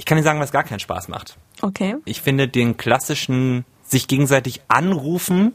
Ich kann dir sagen, was gar keinen Spaß macht. Okay. Ich finde den klassischen sich gegenseitig anrufen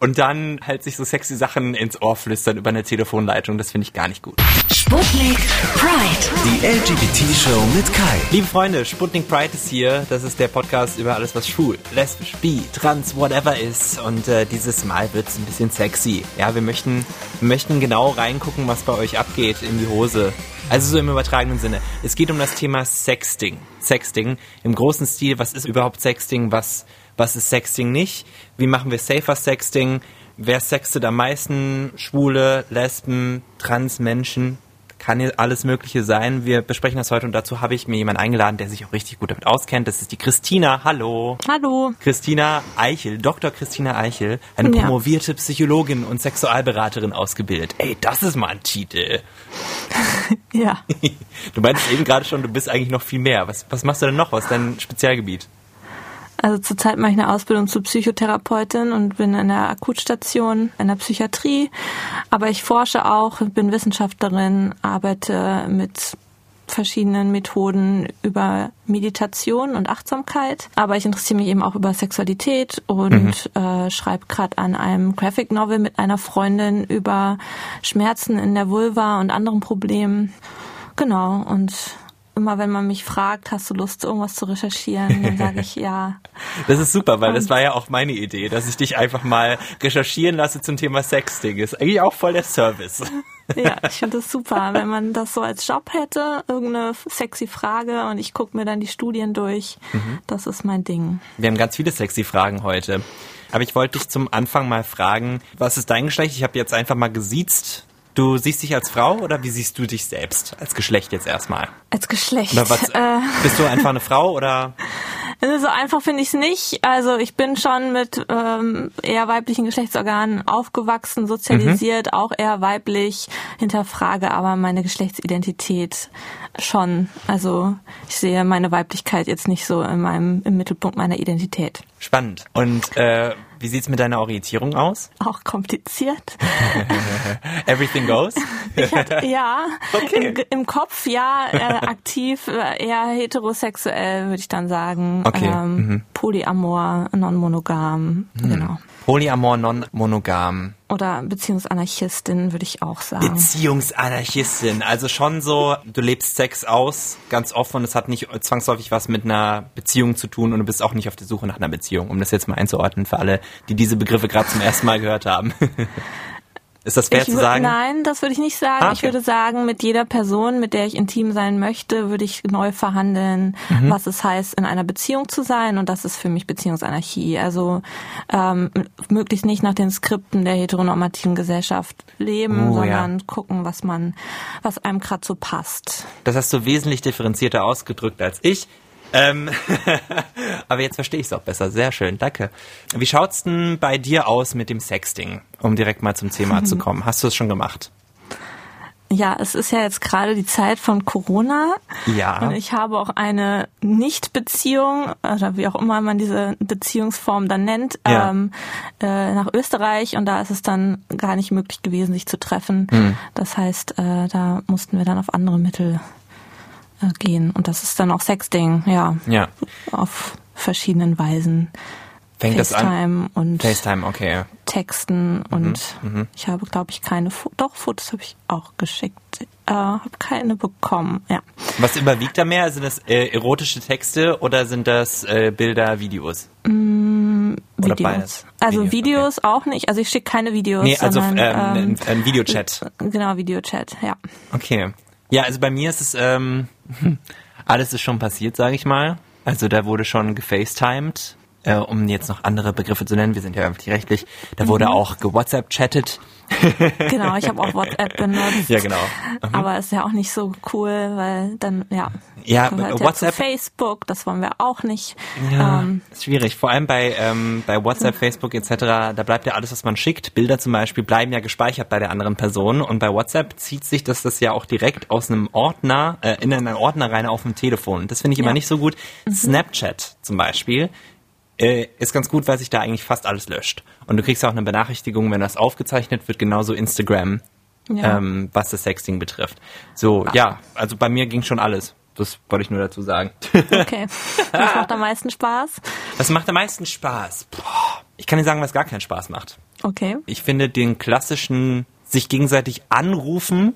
und dann halt sich so sexy Sachen ins Ohr flüstern über eine Telefonleitung, das finde ich gar nicht gut. Sputnik Pride. Die LGBT-Show mit Kai. Liebe Freunde, Sputnik Pride ist hier. Das ist der Podcast über alles, was schwul, lesbisch, bi, trans, whatever ist. Und äh, dieses Mal wird es ein bisschen sexy. Ja, wir möchten, wir möchten genau reingucken, was bei euch abgeht in die Hose. Also so im übertragenen Sinne. Es geht um das Thema Sexting. Sexting im großen Stil. Was ist überhaupt Sexting? Was, was ist Sexting nicht? Wie machen wir safer Sexting? Wer sextet am meisten? Schwule, Lesben, Transmenschen? Kann ja alles Mögliche sein. Wir besprechen das heute und dazu habe ich mir jemanden eingeladen, der sich auch richtig gut damit auskennt. Das ist die Christina. Hallo. Hallo. Christina Eichel, Dr. Christina Eichel, eine Ja. promovierte Psychologin und Sexualberaterin ausgebildet. Ey, das ist mal ein Titel. Ja. Du meintest eben gerade schon, du bist eigentlich noch viel mehr. Was, was machst du denn noch? Was ist dein Spezialgebiet? Also zurzeit mache ich eine Ausbildung zur Psychotherapeutin und bin in der Akutstation in der Psychiatrie. Aber ich forsche auch, bin Wissenschaftlerin, arbeite mit verschiedenen Methoden über Meditation und Achtsamkeit. Aber ich interessiere mich eben auch über Sexualität und äh, schreibe gerade an einem Graphic Novel mit einer Freundin über Schmerzen in der Vulva und anderen Problemen. Genau, und immer wenn man mich fragt, hast du Lust, irgendwas zu recherchieren, dann sage ich ja. Das ist super, weil das war ja auch meine Idee, dass ich dich einfach mal recherchieren lasse zum Thema Sexting. Ist eigentlich auch voll der Service. Ja, ich finde das super, wenn man das so als Job hätte, irgendeine sexy Frage und ich gucke mir dann die Studien durch. Das ist mein Ding. Wir haben ganz viele sexy Fragen heute. Aber ich wollte dich zum Anfang mal fragen, was ist dein Geschlecht? Ich habe jetzt einfach mal gesiezt. Du siehst dich als Frau oder wie siehst du dich selbst als Geschlecht jetzt erstmal? Als Geschlecht. Was, Äh, bist du einfach eine Frau oder? so einfach finde ich es nicht. Also ich bin schon mit ähm, eher weiblichen Geschlechtsorganen aufgewachsen, sozialisiert, auch eher weiblich, hinterfrage aber meine Geschlechtsidentität schon. Also ich sehe meine Weiblichkeit jetzt nicht so in meinem, im Mittelpunkt meiner Identität. Spannend. Und äh, wie sieht's mit deiner Orientierung aus? Auch kompliziert. Everything goes? Ich hatte, ja, Okay. im, im Kopf ja, äh, aktiv, äh, eher heterosexuell, würde ich dann sagen. Okay, Ähm, mhm. Polyamor, non-monogam, genau. Polyamor, non-monogam. Oder Beziehungsanarchistin, würde ich auch sagen. Beziehungsanarchistin. Also schon so, du lebst Sex aus, ganz offen und es hat nicht zwangsläufig was mit einer Beziehung zu tun und du bist auch nicht auf der Suche nach einer Beziehung, um das jetzt mal einzuordnen für alle, die diese Begriffe gerade zum ersten Mal gehört haben. Ist das fair ich zu sagen? Nein, das würde ich nicht sagen. Ah, Ich okay. würde sagen, mit jeder Person, mit der ich intim sein möchte, würde ich neu verhandeln, Mhm. was es heißt, in einer Beziehung zu sein. Und das ist für mich Beziehungsanarchie. Also ähm, möglichst nicht nach den Skripten der heteronormativen Gesellschaft leben, Oh, ja. sondern gucken, was man, was einem gerade so passt. Das hast du wesentlich differenzierter ausgedrückt als ich. Ähm, aber jetzt verstehe ich es auch besser. Sehr schön, danke. Wie schaut's denn bei dir aus mit dem Sexting, um direkt mal zum Thema zu kommen? Hast du es schon gemacht? Ja, es ist ja jetzt gerade die Zeit von Corona. Ja. Und ich habe auch eine Nicht-Beziehung, oder wie auch immer man diese Beziehungsform dann nennt, Ja. ähm, äh, nach Österreich. Und da ist es dann gar nicht möglich gewesen, sich zu treffen. Hm. Das heißt, äh, da mussten wir dann auf andere Mittel gehen. Und das ist dann auch Sexting, ja. Ja. Auf verschiedenen Weisen. Fängt das an? FaceTime und FaceTime, okay. Texten Mhm, und ich habe, glaube ich, keine Fotos. Doch, Fotos habe ich auch geschickt. Äh, habe keine bekommen, ja. Was überwiegt da mehr? Sind das äh, erotische Texte oder sind das äh, Bilder, Videos? Oder Videos. beides? Also Videos, Videos auch nicht. Also ich schicke keine Videos. Nee, also sondern, ähm, ein, ein Videochat. Genau, Videochat, ja. Okay. Ja, also bei mir ist es, ähm, alles ist schon passiert, sage ich mal. Also da wurde schon gefacetimed, äh, um jetzt noch andere Begriffe zu nennen. Wir sind ja öffentlich rechtlich. Da wurde auch gewhatsapp-chattet. Genau, ich habe auch WhatsApp benutzt. Ja, genau. Aber ist ja auch nicht so cool, weil dann, ja, Ja, WhatsApp- zu Facebook, das wollen wir auch nicht. Ja, Ähm, ist schwierig. Vor allem bei, ähm, bei WhatsApp, Facebook etc., da bleibt ja alles, was man schickt. Bilder zum Beispiel bleiben ja gespeichert bei der anderen Person. Und bei WhatsApp zieht sich das, das ja auch direkt aus einem Ordner, äh, in einen Ordner rein auf dem Telefon. Das finde ich immer Ja. nicht so gut. Snapchat zum Beispiel äh, ist ganz gut, weil sich da eigentlich fast alles löscht. Und du kriegst auch eine Benachrichtigung, wenn das aufgezeichnet wird, genauso Instagram, Ja. ähm, was das Sexting betrifft. So, ja, also bei mir ging schon alles. Das wollte ich nur dazu sagen. Okay. Was macht am meisten Spaß? Was macht am meisten Spaß? Boah, ich kann dir sagen, was gar keinen Spaß macht. Okay. Ich finde den klassischen sich gegenseitig anrufen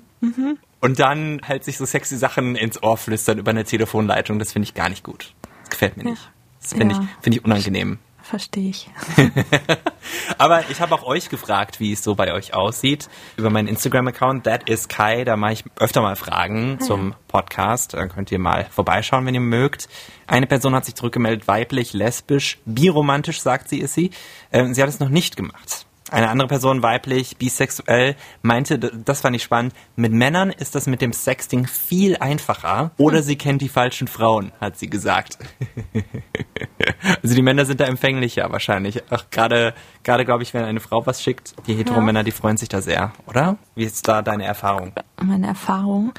und dann halt sich so sexy Sachen ins Ohr flüstern über eine Telefonleitung, das finde ich gar nicht gut. Das gefällt mir nicht. Das finde Ja. ich, finde ich unangenehm. Verstehe ich. Aber ich habe auch euch gefragt, wie es so bei euch aussieht. Über meinen Instagram-Account, that is Kai, da mache ich öfter mal Fragen zum Podcast. Da könnt ihr mal vorbeischauen, wenn ihr mögt. Eine Person hat sich zurückgemeldet, weiblich, lesbisch, biromantisch, sagt sie, ist sie. Ähm, sie hat es noch nicht gemacht. Eine andere Person, weiblich, bisexuell, meinte, das fand ich spannend, mit Männern ist das mit dem Sexting viel einfacher oder sie kennt die falschen Frauen, hat sie gesagt. Also die Männer sind da empfänglicher wahrscheinlich. Ach, gerade, gerade glaube ich, wenn eine Frau was schickt, die Heteromänner, die freuen sich da sehr, oder? Wie ist da deine Erfahrung? Meine Erfahrung.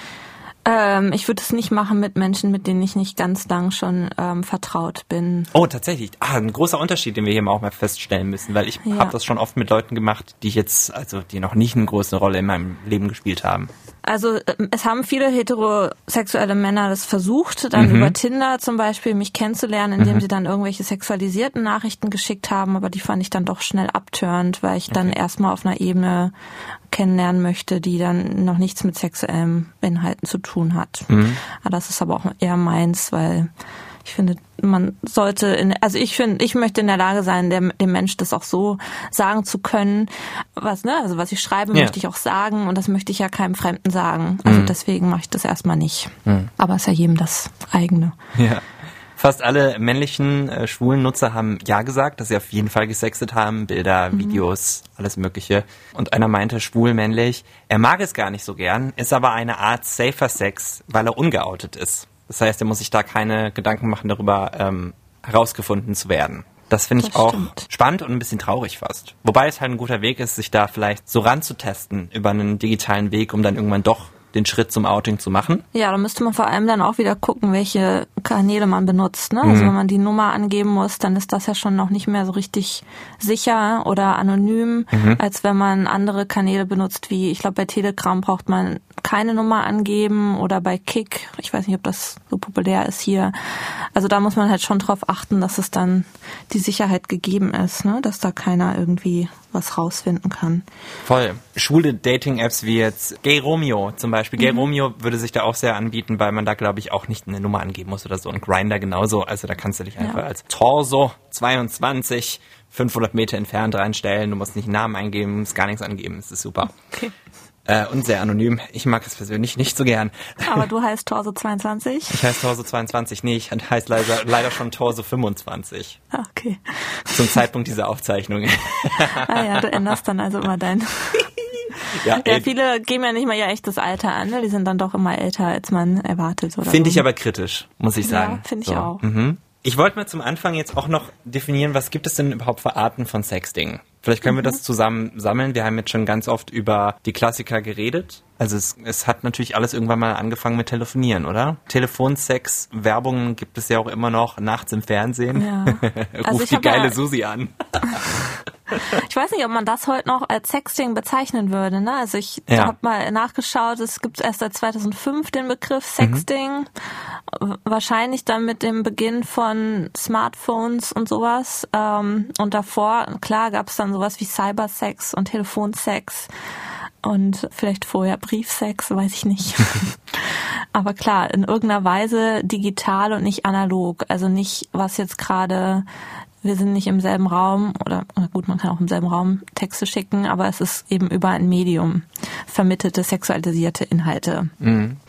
Ähm, ich würde es nicht machen mit Menschen, mit denen ich nicht ganz lang schon ähm, vertraut bin. Oh, tatsächlich. Ah, ein großer Unterschied, den wir hier mal auch mal feststellen müssen, weil ich Ja. habe das schon oft mit Leuten gemacht, die jetzt, also die noch nicht eine große Rolle in meinem Leben gespielt haben. Also ähm, es haben viele heterosexuelle Männer das versucht, dann über Tinder zum Beispiel mich kennenzulernen, indem sie dann irgendwelche sexualisierten Nachrichten geschickt haben, aber die fand ich dann doch schnell abtörend, weil ich dann erstmal auf einer Ebene kennenlernen möchte, die dann noch nichts mit sexuellen Inhalten zu tun hat. Aber das ist aber auch eher meins, weil ich finde, man sollte, in, also ich finde, ich möchte in der Lage sein, dem, dem Mensch das auch so sagen zu können, was, ne, also was ich schreibe, Ja. möchte ich auch sagen und das möchte ich ja keinem Fremden sagen. Also deswegen mache ich das erstmal nicht. Aber ist ja jedem das eigene. Ja. Fast alle männlichen äh, schwulen Nutzer haben ja gesagt, dass sie auf jeden Fall gesextet haben, Bilder, Videos, alles Mögliche. Und einer meinte schwul männlich, er mag es gar nicht so gern, ist aber eine Art safer Sex, weil er ungeoutet ist. Das heißt, er muss sich da keine Gedanken machen darüber, ähm, herausgefunden zu werden. Das finde ich Das auch stimmt. spannend und ein bisschen traurig fast. Wobei es halt ein guter Weg ist, sich da vielleicht so ranzutesten über einen digitalen Weg, um dann irgendwann doch den Schritt zum Outing zu machen. Ja, da müsste man vor allem dann auch wieder gucken, welche Kanäle man benutzt. Ne? Also wenn man die Nummer angeben muss, dann ist das ja schon noch nicht mehr so richtig sicher oder anonym, als wenn man andere Kanäle benutzt, wie ich glaube bei Telegram braucht man keine Nummer angeben oder bei Kick. Ich weiß nicht, ob das so populär ist hier. Also da muss man halt schon drauf achten, dass es dann die Sicherheit gegeben ist, ne? dass da keiner irgendwie was rausfinden kann. Voll. Schwule Dating-Apps wie jetzt Gay Romeo zum Beispiel. Gay Romeo würde sich da auch sehr anbieten, weil man da, glaube ich, auch nicht eine Nummer angeben muss oder so. Und Grinder genauso. Also da kannst du dich einfach als Torso 22 500 Meter entfernt reinstellen. Du musst nicht einen Namen eingeben, musst gar nichts angeben. Das ist super. Okay. Äh, und sehr anonym. Ich mag es persönlich nicht so gern. Aber du heißt Torso 22? Ich heiße Torso 22. Nee, ich heiße leider, leider schon Torso 25. Ah, Okay. Zum Zeitpunkt dieser Aufzeichnung. Ah ja, du änderst dann also immer dein. ja, Ja, ey, viele geben ja nicht mal ihr echtes Alter an, ne? Die sind dann doch immer älter, als man erwartet? Finde so. ich aber kritisch, muss ich Ja, sagen. finde ich auch. Mhm. Ich wollte mal zum Anfang jetzt auch noch definieren, was gibt es denn überhaupt für Arten von Sexting? Vielleicht können wir Mhm. das zusammen sammeln. Wir haben jetzt schon ganz oft über die Klassiker geredet. Also es, es hat natürlich alles irgendwann mal angefangen mit Telefonieren, oder? Telefonsex, Werbungen gibt es ja auch immer noch nachts im Fernsehen. Ja. Also Ruf ich die geile ja- Susi an. Ich weiß nicht, ob man das heute noch als Sexting bezeichnen würde, ne? Also ich Ja. habe mal nachgeschaut, es gibt erst seit 2005 den Begriff Mhm. Sexting. Wahrscheinlich dann mit dem Beginn von Smartphones und sowas. Ähm, und davor, klar, gab es dann sowas wie Cybersex und Telefonsex. Und vielleicht vorher Briefsex, weiß ich nicht. Aber klar, in irgendeiner Weise digital und nicht analog. Also nicht, was jetzt gerade, wir sind nicht im selben Raum oder, gut, man kann auch im selben Raum Texte schicken, aber es ist eben über ein Medium vermittelte, sexualisierte Inhalte.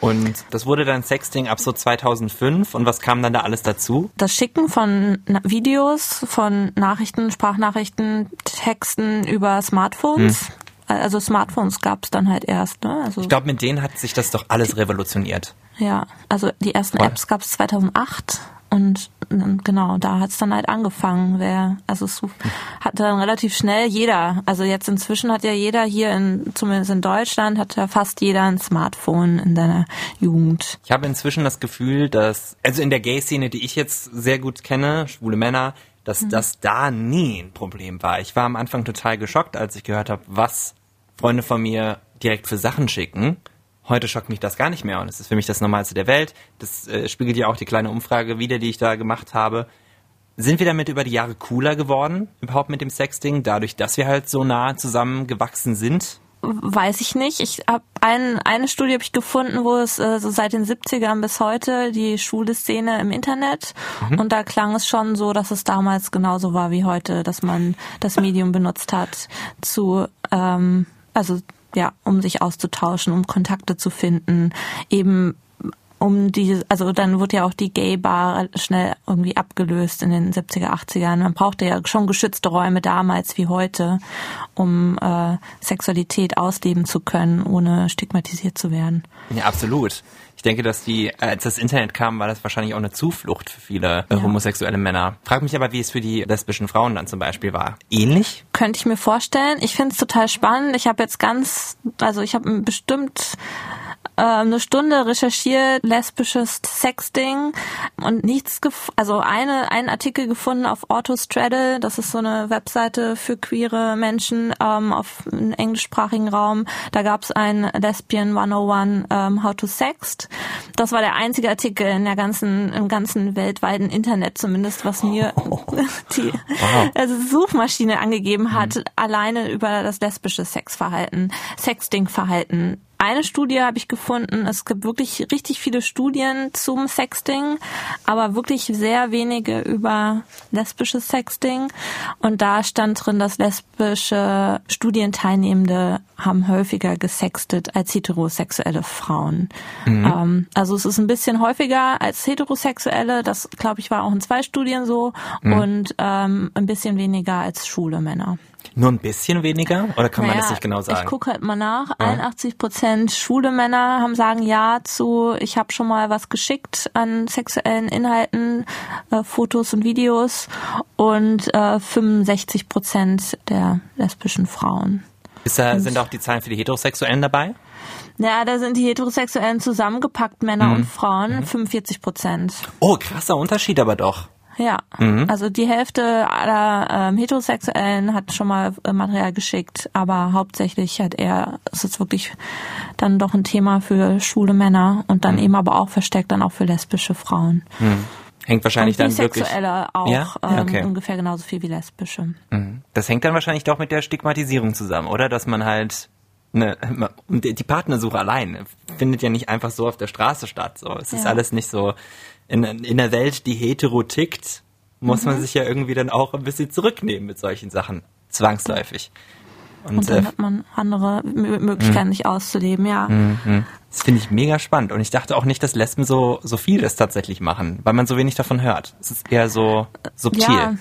Und das wurde dann Sexting ab so 2005. Und was kam dann da alles dazu? Das Schicken von Videos, von Nachrichten, Sprachnachrichten, Texten über Smartphones. Also Smartphones gab es dann halt erst, ne? Also Ich glaube, mit denen hat sich das doch alles revolutioniert. Ja, also die ersten Voll. Apps gab es 2008 und genau, da hat es dann halt angefangen. Wer, also es hat dann relativ schnell jeder, also jetzt inzwischen hat ja jeder hier, in, zumindest in Deutschland, hat ja fast jeder ein Smartphone in seiner Jugend. Ich habe inzwischen das Gefühl, dass, also in der Gay-Szene, die ich jetzt sehr gut kenne, schwule Männer, dass das da nie ein Problem war. Ich war am Anfang total geschockt, als ich gehört habe, was Freunde von mir direkt für Sachen schicken. Heute schockt mich das gar nicht mehr und es ist für mich das Normalste der Welt. Das äh, spiegelt ja auch die kleine Umfrage wieder, die ich da gemacht habe. Sind wir damit über die Jahre cooler geworden, überhaupt mit dem Sexting, dadurch, dass wir halt so nah zusammengewachsen sind? weiß ich nicht. Ich habe ein, eine Studie habe ich gefunden, wo es äh, so seit den 70ern bis heute die schwule Szene im Internet mhm. und da klang es schon so, dass es damals genauso war wie heute, dass man das Medium benutzt hat zu ähm, also ja, um sich auszutauschen, um Kontakte zu finden, eben um die, also dann wurde ja auch die Gay-Bar schnell irgendwie abgelöst in den 70er, 80ern. Man brauchte ja schon geschützte Räume damals wie heute, um äh, Sexualität ausleben zu können, ohne stigmatisiert zu werden. Ja, absolut. Ich denke, dass die, als das Internet kam, war das wahrscheinlich auch eine Zuflucht für viele ja. homosexuelle Männer. Frag mich aber, wie es für die lesbischen Frauen dann zum Beispiel war. Ähnlich? Könnte ich mir vorstellen. Ich finde es total spannend. Ich habe jetzt ganz, also ich habe bestimmt äh, eine Stunde recherchiert, lesbisches Sexting und nichts, also eine, einen Artikel gefunden auf Autostraddle, das ist so eine Webseite für queere Menschen ähm, auf im englischsprachigen Raum. Da gab es ein Lesbian 101 ähm, How to Sext. Das war der einzige Artikel in der ganzen, im ganzen weltweiten Internet zumindest, was mir die wow. also Suchmaschine angegeben hat, mhm. alleine über das lesbische Sexverhalten, Sexting-Verhalten eine Studie habe ich gefunden. Es gibt wirklich richtig viele Studien zum Sexting, aber wirklich sehr wenige über lesbisches Sexting. Und da stand drin, dass lesbische Studienteilnehmende haben häufiger gesextet als heterosexuelle Frauen. Mhm. Ähm, also es ist ein bisschen häufiger als heterosexuelle. Das, glaube ich, war auch in zwei Studien so. Mhm. Und ähm, ein bisschen weniger als schwule Männer. Nur ein bisschen weniger? Oder kann naja, man das nicht genau sagen? Ich gucke halt mal nach. Ja. 81 Prozent schwule Männer haben sagen ja zu, ich habe schon mal was geschickt an sexuellen Inhalten, äh, Fotos und Videos. Und äh, 65 Prozent der lesbischen Frauen. Da, sind auch die Zahlen für die Heterosexuellen dabei? Ja, da sind die Heterosexuellen zusammengepackt, Männer mhm. und Frauen, mhm. 45 Prozent. Oh, krasser Unterschied aber doch. Ja, mhm. also die Hälfte aller ähm, Heterosexuellen hat schon mal äh, Material geschickt, aber hauptsächlich hat er, es ist wirklich dann doch ein Thema für schwule Männer und dann mhm. eben aber auch versteckt dann auch für lesbische Frauen. Mhm. Hängt wahrscheinlich und dann wirklich. auch ja? Ja, okay. ähm, ungefähr genauso viel wie lesbische. Mhm. Das hängt dann wahrscheinlich doch mit der Stigmatisierung zusammen, oder? Dass man halt ne, die Partnersuche allein findet ja nicht einfach so auf der Straße statt. So, es ja. ist alles nicht so in, in der Welt, die hetero tickt, muss mhm. man sich ja irgendwie dann auch ein bisschen zurücknehmen mit solchen Sachen. Zwangsläufig. Und, und dann äh, hat man andere Möglichkeiten, mhm. sich auszuleben, ja. Mhm. Das finde ich mega spannend. Und ich dachte auch nicht, dass Lesben so, so viel das tatsächlich machen, weil man so wenig davon hört. Es ist eher so subtil. Ja,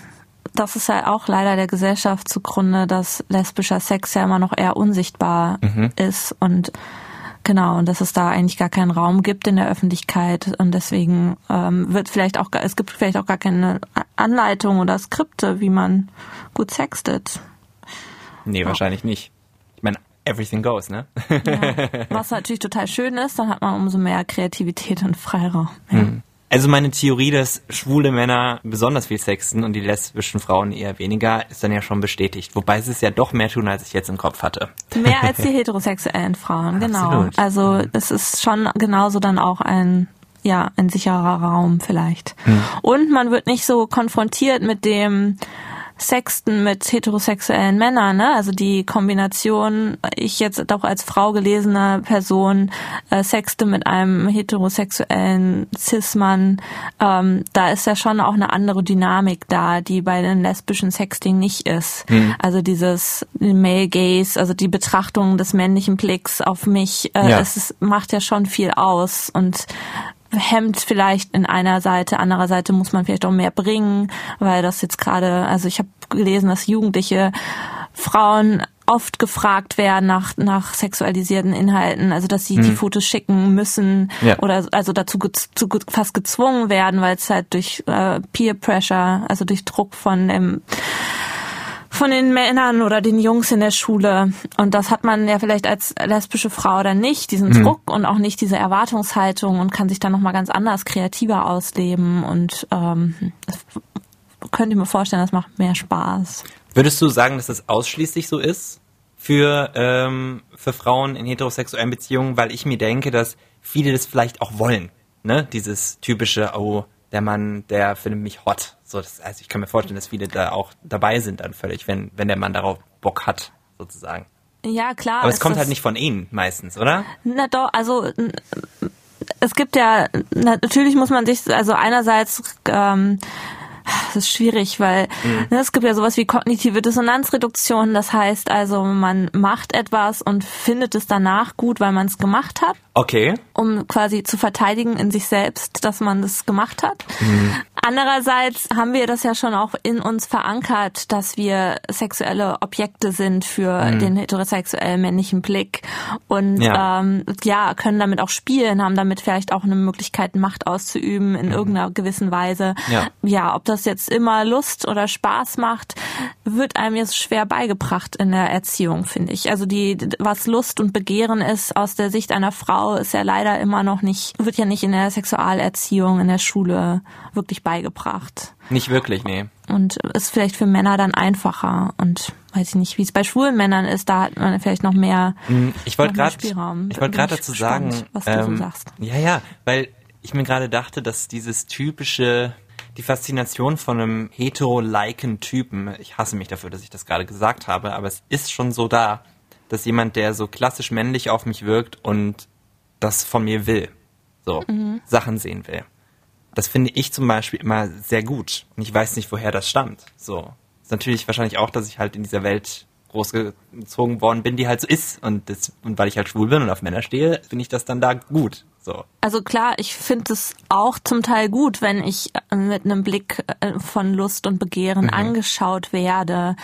das ist ja auch leider der Gesellschaft zugrunde, dass lesbischer Sex ja immer noch eher unsichtbar mhm. ist und Genau, und dass es da eigentlich gar keinen Raum gibt in der Öffentlichkeit und deswegen ähm, wird vielleicht auch, es gibt vielleicht auch gar keine Anleitung oder Skripte, wie man gut sextet. Nee, wahrscheinlich nicht. Ich meine, everything goes, ne? Ja, was natürlich total schön ist, dann hat man umso mehr Kreativität und Freiraum. Ja. Mhm. Also meine Theorie, dass schwule Männer besonders viel sexten und die lesbischen Frauen eher weniger, ist dann ja schon bestätigt. Wobei sie es ja doch mehr tun, als ich jetzt im Kopf hatte. Mehr als die heterosexuellen Frauen, genau. Absolut. Also es ist schon genauso dann auch ein ja, ein sicherer Raum vielleicht. Hm. Und man wird nicht so konfrontiert mit dem, Sexten mit heterosexuellen Männern, ne? Also die Kombination, ich jetzt doch als Frau gelesene Person äh, sexte mit einem heterosexuellen Cis-Mann, ähm, da ist ja schon auch eine andere Dynamik da, die bei den lesbischen Sexting nicht ist. Mhm. Also dieses Male Gaze, also die Betrachtung des männlichen Blicks auf mich, äh, ja. es macht ja schon viel aus und hemmt vielleicht in einer Seite, anderer Seite muss man vielleicht auch mehr bringen, weil das jetzt gerade, also ich habe gelesen, dass jugendliche Frauen oft gefragt werden nach, nach sexualisierten Inhalten, also dass sie hm. die Fotos schicken müssen ja. oder also dazu zu, fast gezwungen werden, weil es halt durch äh, Peer Pressure, also durch Druck von dem von den Männern oder den Jungs in der Schule. Und das hat man ja vielleicht als lesbische Frau dann nicht, diesen mhm. Druck und auch nicht diese Erwartungshaltung und kann sich dann nochmal ganz anders kreativer ausleben. Und ähm, das könnte ich mir vorstellen, das macht mehr Spaß. Würdest du sagen, dass das ausschließlich so ist? für, ähm, für Frauen in heterosexuellen Beziehungen, weil ich mir denke, dass viele das vielleicht auch wollen. Ne? Dieses typische, oh, der Mann, der findet mich hot. So, das, also ich kann mir vorstellen, dass viele da auch dabei sind dann völlig, wenn, wenn der Mann darauf Bock hat, sozusagen. Ja, klar. Aber es kommt halt nicht von ihnen meistens, oder? Na doch, also es gibt ja, na, natürlich muss man sich, also einerseits, ähm, das ist schwierig, weil ne, es gibt ja sowas wie kognitive Dissonanzreduktion. Das heißt also, man macht etwas und findet es danach gut, weil man es gemacht hat, Okay. um quasi zu verteidigen in sich selbst, dass man das gemacht hat. Andererseits haben wir das ja schon auch in uns verankert, dass wir sexuelle Objekte sind für den heterosexuellen männlichen Blick und Ja. ähm, ja, können damit auch spielen, haben damit vielleicht auch eine Möglichkeit, Macht auszuüben in irgendeiner gewissen Weise. Ja. ja, ob das jetzt immer Lust oder Spaß macht, wird einem jetzt schwer beigebracht in der Erziehung, finde ich. Also die, was Lust und Begehren ist aus der Sicht einer Frau, ist ja leider immer noch nicht, wird ja nicht in der Sexualerziehung in der Schule wirklich beigebracht. Nicht wirklich, nee. Und ist vielleicht für Männer dann einfacher und weiß ich nicht, wie es bei schwulen Männern ist, da hat man vielleicht noch mehr. Ich wollte noch mehr gerade, Spielraum. ich wollte gerade ich dazu gespannt, sagen, was du so ähm, sagst. ja, ja, weil ich mir gerade dachte, dass dieses typische, die Faszination von einem hetero-liken Typen, ich hasse mich dafür, dass ich das gerade gesagt habe, aber es ist schon so da, dass jemand, der so klassisch männlich auf mich wirkt und das von mir will, so Mhm. Sachen sehen will. Das finde ich zum Beispiel immer sehr gut. Und ich weiß nicht, woher das stammt. So. Ist natürlich wahrscheinlich auch, dass ich halt in dieser Welt großgezogen worden bin, die halt so ist. Und, das, und weil ich halt schwul bin und auf Männer stehe, finde ich das dann da gut. So. Also klar, ich finde es auch zum Teil gut, wenn ich äh, mit einem Blick äh, von Lust und Begehren Mhm. angeschaut werde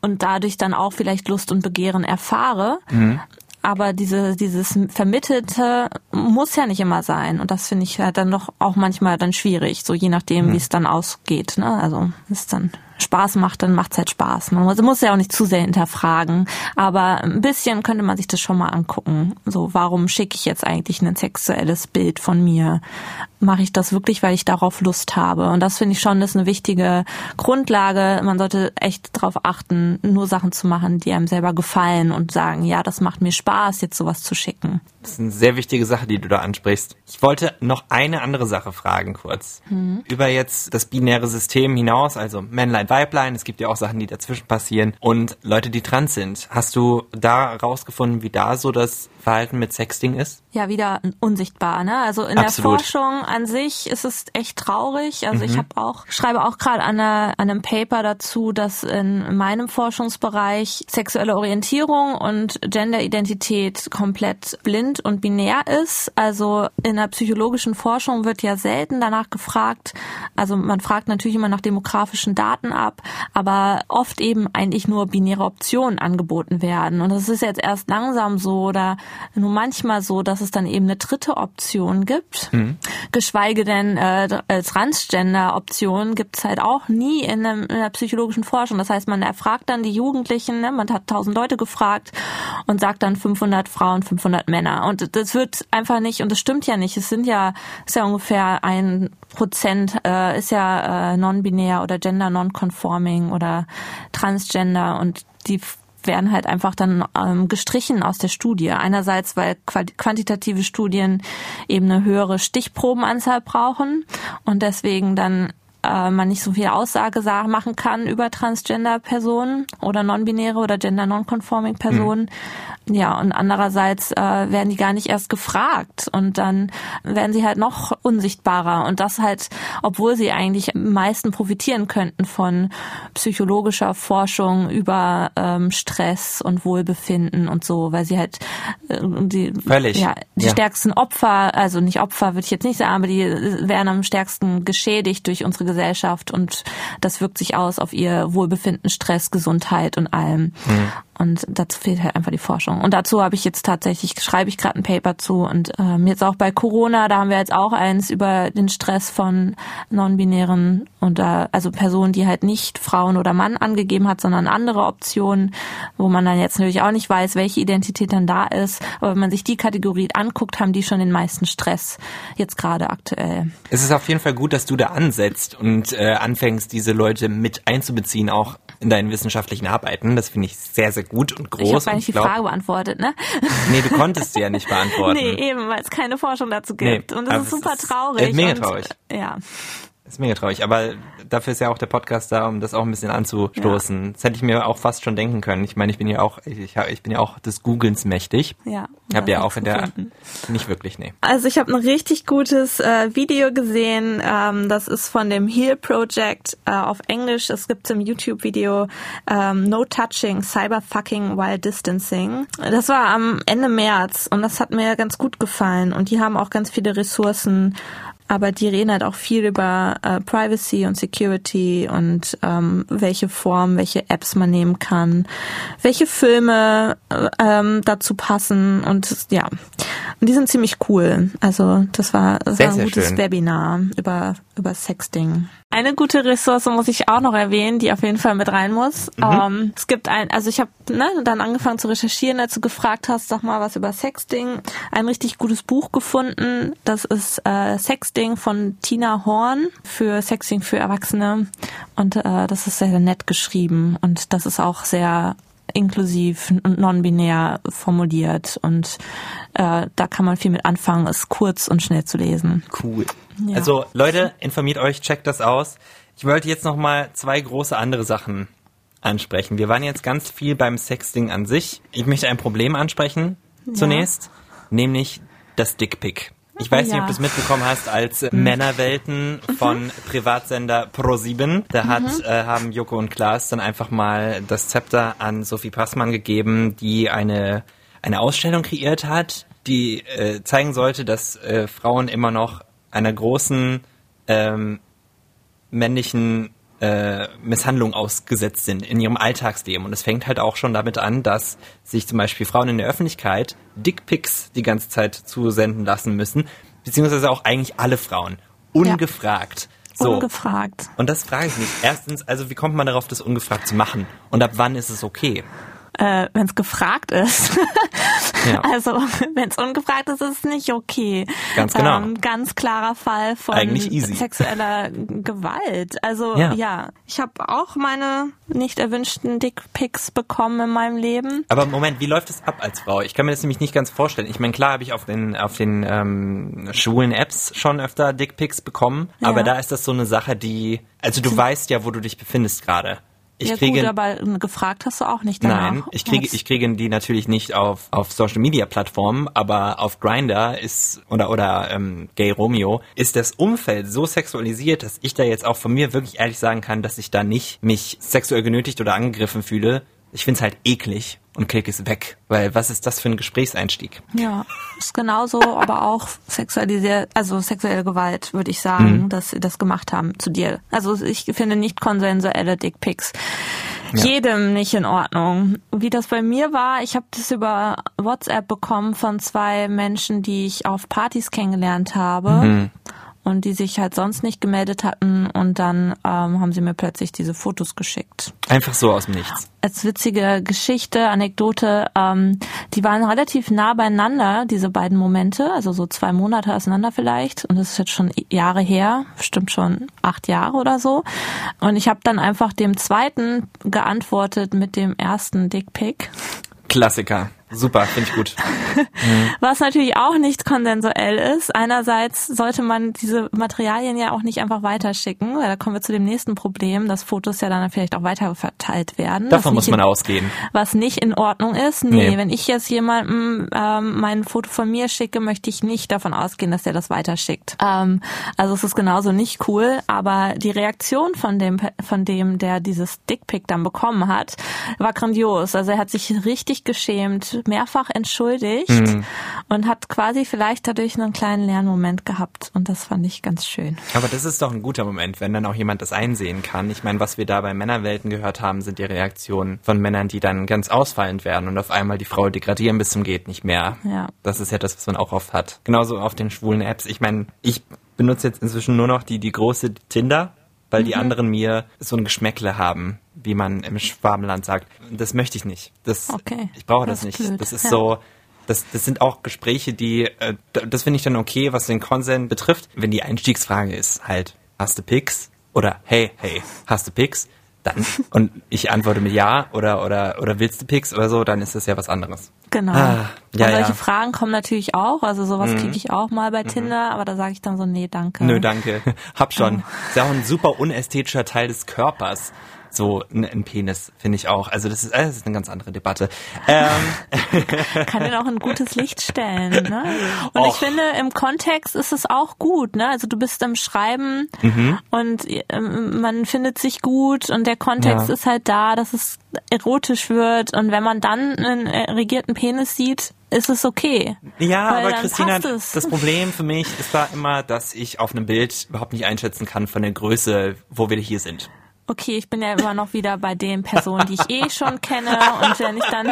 und dadurch dann auch vielleicht Lust und Begehren erfahre. Mhm. Aber diese, dieses Vermittelte muss ja nicht immer sein. Und das finde ich halt dann doch auch manchmal dann schwierig, so je nachdem, Mhm. wie es dann ausgeht. Ne? Also es dann Spaß macht, dann macht es halt Spaß. Man muss, muss ja auch nicht zu sehr hinterfragen. Aber ein bisschen könnte man sich das schon mal angucken. So, warum schicke ich jetzt eigentlich ein sexuelles Bild von mir? Mache ich das wirklich, weil ich darauf Lust habe? Und das finde ich schon, ist eine wichtige Grundlage. Man sollte echt darauf achten, nur Sachen zu machen, die einem selber gefallen und sagen, ja, das macht mir Spaß, jetzt sowas zu schicken. Das ist eine sehr wichtige Sache, die du da ansprichst. Ich wollte noch eine andere Sache fragen kurz. Über jetzt das binäre System hinaus, also Männlein, Weiblein, es gibt ja auch Sachen, die dazwischen passieren und Leute, die trans sind. Hast du da rausgefunden, wie da so das Verhalten mit Sexting ist? ja wieder unsichtbar. Ne? Also in Absolut. der Forschung an sich ist es echt traurig. Also ich habe auch schreibe auch gerade an, einer- an einem Paper dazu, dass in meinem Forschungsbereich sexuelle Orientierung und Genderidentität komplett blind und binär ist. Also in der psychologischen Forschung wird ja selten danach gefragt. Also man fragt natürlich immer nach demografischen Daten ab, aber oft eben eigentlich nur binäre Optionen angeboten werden. Und das ist jetzt erst langsam so oder nur manchmal so, dass es dann eben eine dritte Option gibt. Geschweige denn äh, Transgender-Optionen gibt es halt auch nie in, einem, in der psychologischen Forschung. Das heißt, man erfragt dann die Jugendlichen, ne? man hat tausend Leute gefragt und sagt dann 500 Frauen, 500 Männer. Und das wird einfach nicht, und das stimmt ja nicht, es sind ja, ist ja ungefähr ein Prozent, äh, ist ja äh, non-binär oder gender non-conforming oder transgender und die werden halt einfach dann ähm, gestrichen aus der Studie. Einerseits, weil quantitative Studien eben eine höhere Stichprobenanzahl brauchen und deswegen dann äh, man nicht so viel Aussage sa- machen kann über Transgender-Personen oder non-binäre oder gender non-conforming Personen. Ja, und andererseits äh, werden die gar nicht erst gefragt und dann werden sie halt noch unsichtbarer und das halt, obwohl sie eigentlich am meisten profitieren könnten von psychologischer Forschung über ähm, Stress und Wohlbefinden und so, weil sie halt äh, die, Völlig. ja, die Ja. stärksten Opfer, also nicht Opfer würde ich jetzt nicht sagen, aber die werden am stärksten geschädigt durch unsere Gesellschaft und das wirkt sich aus auf ihr Wohlbefinden, Stress, Gesundheit und allem. Und dazu fehlt halt einfach die Forschung. Und dazu habe ich jetzt tatsächlich, schreibe ich gerade ein Paper zu und ähm, jetzt auch bei Corona, da haben wir jetzt auch eins über den Stress von non-binären und also Personen, die halt nicht Frauen oder Mann angegeben hat, sondern andere Optionen, wo man dann jetzt natürlich auch nicht weiß, welche Identität dann da ist. Aber wenn man sich die Kategorie anguckt, haben die schon den meisten Stress jetzt gerade aktuell. Es ist auf jeden Fall gut, dass du da ansetzt und äh, anfängst, diese Leute mit einzubeziehen, auch in deinen wissenschaftlichen Arbeiten. Das finde ich sehr, sehr gut und groß. Ich habe und eigentlich die glaub- Frage beantwortet, ne? Nee, du konntest sie ja nicht beantworten. Nee, eben, weil es keine Forschung dazu gibt. Nee, und das ist super ist- traurig. äh, mega und, traurig. äh, Ja. Ist mega traurig, aber dafür ist ja auch der Podcast da, um das auch ein bisschen anzustoßen. Das hätte ich mir auch fast schon denken können. Ich meine, ich bin ja auch, ich, ich bin ja auch des Googlens mächtig. Ja. Ich habe ja auch in der, nicht wirklich, nee. Also ich habe ein richtig gutes äh, Video gesehen. Ähm, das ist von dem Heal Project äh, auf Englisch. Es gibt im YouTube-Video ähm, No Touching, Cyberfucking While Distancing. Das war am Ende März und das hat mir ganz gut gefallen. Und die haben auch ganz viele Ressourcen. Aber die reden halt auch viel über äh, Privacy und Security und ähm, welche Form, welche Apps man nehmen kann, welche Filme äh, ähm, dazu passen und ja, und die sind ziemlich cool. Also das war, das Sehr, war ein sehr gutes schön. Webinar über über Sexting. Eine gute Ressource muss ich auch noch erwähnen, die auf jeden Fall mit rein muss. Mhm. Ähm, es gibt ein, also ich habe ne, dann angefangen zu recherchieren, als du gefragt hast, sag mal was über Sexting. Ein richtig gutes Buch gefunden. Das ist äh, Sexting von Tina Horn für Sexting für Erwachsene und äh, das ist sehr nett geschrieben und das ist auch sehr inklusiv und non-binär formuliert und äh, da kann man viel mit anfangen, ist kurz und schnell zu lesen. Cool. Ja. Also Leute, informiert euch, checkt das aus. Ich wollte jetzt noch mal zwei große andere Sachen ansprechen. Wir waren jetzt ganz viel beim Sexting an sich. Ich möchte ein Problem ansprechen zunächst, nämlich das Dickpick. Ich weiß nicht, Ja. ob du es mitbekommen hast, als äh, Männerwelten von Privatsender Pro7. Da hat, äh, haben Joko und Klaas dann einfach mal das Zepter an Sophie Passmann gegeben, die eine, eine Ausstellung kreiert hat, die äh, zeigen sollte, dass äh, Frauen immer noch einer großen ähm, männlichen äh, Misshandlung ausgesetzt sind in ihrem Alltagsleben. Und es fängt halt auch schon damit an, dass sich zum Beispiel Frauen in der Öffentlichkeit Dickpics die ganze Zeit zusenden lassen müssen, beziehungsweise auch eigentlich alle Frauen. Ungefragt. So. Ungefragt. Und das frage ich mich. Erstens, also wie kommt man darauf, das ungefragt zu machen? Und ab wann ist es okay? Äh, wenn es gefragt ist. Ja. Also wenn es ungefragt ist, ist es nicht okay. Ganz genau. Ähm, ganz klarer Fall von sexueller Gewalt. Also Ja. ja, ich habe auch meine nicht erwünschten Dickpics bekommen in meinem Leben. Aber Moment, wie läuft es ab als Frau? Ich kann mir das nämlich nicht ganz vorstellen. Ich meine, klar habe ich auf den auf den ähm, schwulen Apps schon öfter Dickpics bekommen, Ja. aber da ist das so eine Sache, die also du weißt ja, wo du dich befindest gerade. Ich ja kriege gut, aber gefragt hast du auch nicht danach. Nein, ich kriege ich kriege die natürlich nicht auf auf Social Media Plattformen, aber auf Grinder ist oder oder ähm, Gay Romeo ist das Umfeld so sexualisiert, dass ich da jetzt auch von mir wirklich ehrlich sagen kann, dass ich da nicht mich sexuell genötigt oder angegriffen fühle. Ich find's halt eklig und klicke es weg, weil was ist das für ein Gesprächseinstieg? Ja, ist genauso, aber auch sexualisiert, also sexuelle Gewalt, würde ich sagen, Mhm. dass sie das gemacht haben zu dir. Also ich finde nicht konsensuelle Dickpics jedem nicht in Ordnung. Wie das bei mir war, ich habe das über WhatsApp bekommen von zwei Menschen, die ich auf Partys kennengelernt habe. Mhm. Und die sich halt sonst nicht gemeldet hatten und dann ähm, haben sie mir plötzlich diese Fotos geschickt Einfach so aus dem Nichts. als witzige Geschichte, Anekdote, ähm, die waren relativ nah beieinander, diese beiden Momente, also so zwei Monate auseinander vielleicht. Und das ist jetzt schon Jahre her, bestimmt schon acht Jahre oder so. Und ich habe dann einfach dem zweiten geantwortet mit dem ersten Dickpick. Klassiker. Super, finde ich gut. Was natürlich auch nicht konsensuell ist. Einerseits sollte man diese Materialien ja auch nicht einfach weiterschicken, weil da kommen wir zu dem nächsten Problem, dass Fotos ja dann vielleicht auch weiter verteilt werden. Davon muss man in- ausgehen. was nicht in Ordnung ist. Nee, Nee. wenn ich jetzt jemandem ähm, mein Foto von mir schicke, möchte ich nicht davon ausgehen, dass der das weiterschickt. Ähm, also es ist genauso nicht cool, aber die Reaktion von dem, von dem, der dieses Dickpick dann bekommen hat, war grandios. Also er hat sich richtig geschämt, mehrfach entschuldigt Mhm. und hat quasi vielleicht dadurch einen kleinen Lernmoment gehabt und das fand ich ganz schön. Aber das ist doch ein guter Moment, wenn dann auch jemand das einsehen kann. Ich meine, was wir da bei Männerwelten gehört haben, sind die Reaktionen von Männern, die dann ganz ausfallend werden und auf einmal die Frau degradieren bis zum geht nicht mehr. Ja. Das ist ja das, was man auch oft hat. Genauso auf den schwulen Apps. Ich meine, ich benutze jetzt inzwischen nur noch die, die große Tinder, weil Mhm. die anderen mir so ein Geschmäckle haben, wie man im Schwabenland sagt. Das möchte ich nicht. Das, Okay. Ich brauche Das das, nicht. blöd. Das ist Ja. so, das, das sind auch Gespräche, die, äh, das finde ich dann okay, was den Consent betrifft. Wenn die Einstiegsfrage ist halt, hast du Pics? Oder hey, hey, hast du Pics? dann und ich antworte mit ja oder oder oder willst du Pics oder so, dann ist das ja was anderes. Genau. Ah, ja, und solche ja. Fragen kommen natürlich auch. Also sowas Mhm. kriege ich auch mal bei Tinder, aber da sage ich dann so, nee, danke. Nö, danke. Hab schon. Ist ja auch ein super unästhetischer Teil des Körpers. So ein, ein Penis, finde ich auch. Also das ist, äh, das ist eine ganz andere Debatte. Ähm, kann den auch in gutes Licht stellen. Ne? Und Och. ich finde, im Kontext ist es auch gut. Ne? Also du bist am Schreiben Mhm. und ähm, man findet sich gut und der Kontext Ja. ist halt da, dass es erotisch wird. Und wenn man dann einen erregierten Penis sieht, ist es okay. ja, aber Christina, das Problem für mich ist da immer, dass ich auf einem Bild überhaupt nicht einschätzen kann von der Größe, wo wir hier sind. Okay, ich bin ja immer noch wieder bei den Personen, die ich eh schon kenne. Und wenn ich dann,